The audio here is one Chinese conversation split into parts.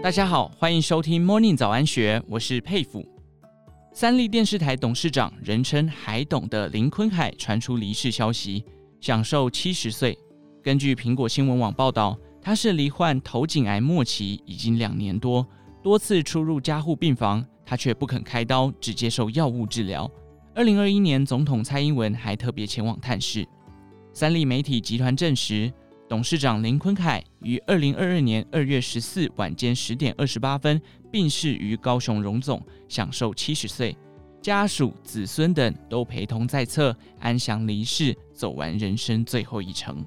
大家好，欢迎收听 Morning 早安学，我是佩甫。三立电视台董事长，人称海董的林坤海传出离世消息，享寿七十岁。根据苹果新闻网报道，他是罹患头颈癌末期，已经两年多，多次出入加护病房，他却不肯开刀，只接受药物治疗。二零二一年，总统蔡英文还特别前往探视。三立媒体集团证实。董事长林坤凯于二零二二年二月十四晚间十点二十八分病逝于高雄荣总，享寿七十岁，家属、子孙等都陪同在侧，安详离世，走完人生最后一程。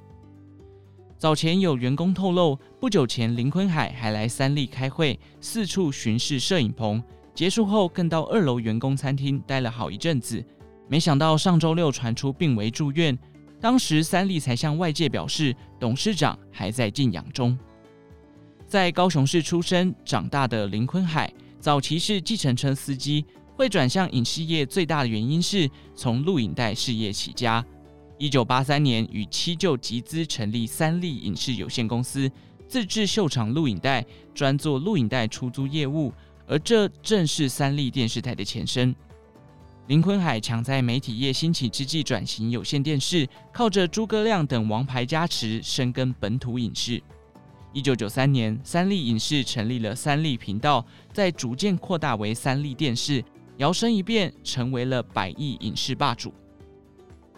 早前有员工透露，不久前林坤海还来三立开会，四处巡视摄影棚，结束后更到二楼员工餐厅待了好一阵子，没想到上周六传出病危住院。当时三立才向外界表示，董事长还在静养中。在高雄市出生长大的林坤海，早期是计程车司机，会转向影视业最大的原因是从录影带事业起家。一九八三年与七舅集资成立三立影视有限公司，自制秀场录影带，专做录影带出租业务，而这正是三立电视台的前身。林坤海抢在媒体业兴起之际转型有线电视，靠着诸葛亮等王牌加持，深耕本土影视。一九九三年，三立影视成立了三立频道，再逐渐扩大为三立电视，摇身一变成为了百亿影视霸主。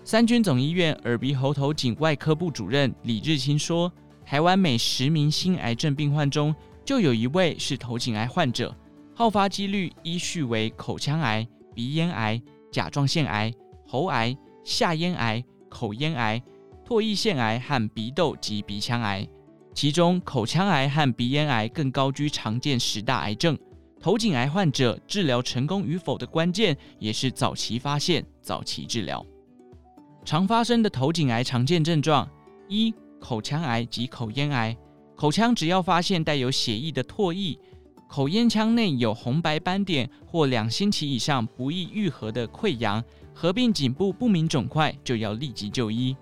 三军总医院耳鼻喉头颈外科部主任李日清说：“台湾每十名新癌症病患中，就有一位是头颈癌患者，好发几率依序为口腔癌。”鼻咽癌、甲状腺癌、喉癌、下咽癌、口咽癌、唾液腺癌和鼻窦及鼻腔癌，其中口腔癌和鼻咽癌更高居常见十大癌症。头颈癌患者治疗成功与否的关键，也是早期发现、早期治疗。常发生的头颈癌常见症状：一、口腔癌及口咽癌。口腔只要发现带有血液的唾液。口咽腔内有红白斑点或两星期以上不易愈合的溃疡，合并颈部不明肿块，就要立即就医。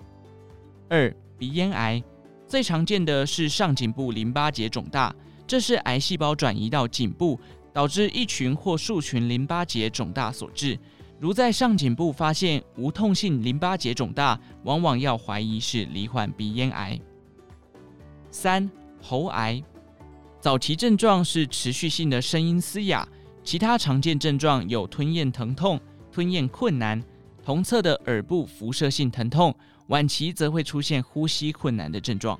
二、鼻咽癌最常见的是上颈部淋巴结肿大，这是癌细胞转移到颈部，导致一群或数群淋巴结肿大所致。如在上颈部发现无痛性淋巴结肿大，往往要怀疑是罹患鼻咽癌。三、喉癌。早期症状是持续性的声音嘶哑，其他常见症状有吞咽疼痛、吞咽困难、同侧的耳部辐射性疼痛，晚期则会出现呼吸困难的症状。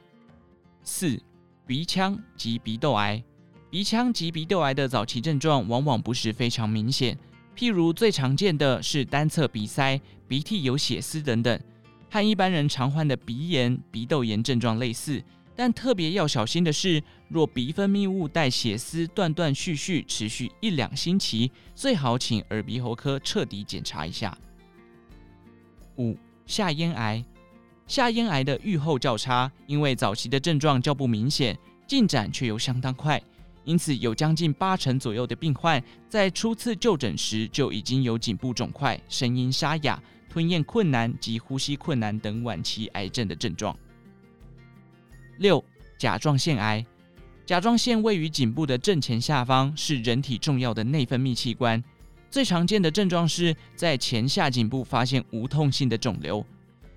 四、鼻腔及鼻窦癌，鼻腔及鼻窦癌的早期症状往往不是非常明显，譬如最常见的是单侧鼻塞、鼻涕有血丝等等，和一般人常患的鼻炎、鼻窦炎症状类似。但特别要小心的是，若鼻分泌物带血丝断断续续，持续一两星期，最好请耳鼻喉科彻底检查一下。五、下咽癌，下咽癌的预后较差，因为早期的症状较不明显，进展却又相当快，因此有将近八成左右的病患在初次就诊时就已经有颈部肿块、声音沙哑、吞咽困难及呼吸困难等晚期癌症的症状。六、甲状腺癌，甲状腺位于颈部的正前下方，是人体重要的内分泌器官。最常见的症状是在前下颈部发现无痛性的肿瘤，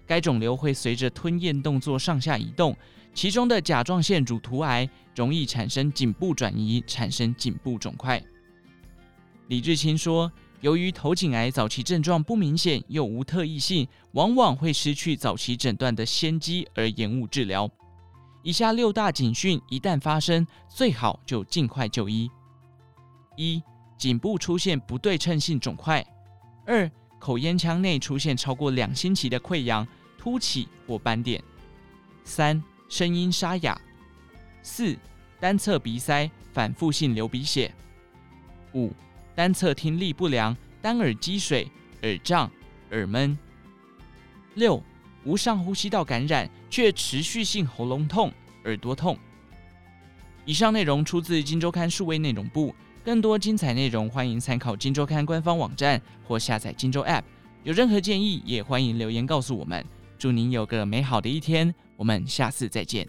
该肿瘤会随着吞咽动作上下移动。其中的甲状腺乳突癌容易产生颈部转移，产生颈部肿块。李志清说，由于头颈癌早期症状不明显又无特异性，往往会失去早期诊断的先机而延误治疗。以下六大警讯一旦发生，最好就尽快就医：一、颈部出现不对称性肿块；二、口咽腔内出现超过两星期的溃疡、凸起或斑点；三、声音沙哑；四、单侧鼻塞，反复性流鼻血；五、单侧听力不良，单耳积水、耳胀、耳闷；六。无上呼吸道感染，却持续性喉咙痛、耳朵痛。以上内容出自《金周刊》数位内容部，更多精彩内容欢迎参考《金周刊》官方网站或下载《金周 App》。有任何建议，也欢迎留言告诉我们。祝您有个美好的一天，我们下次再见。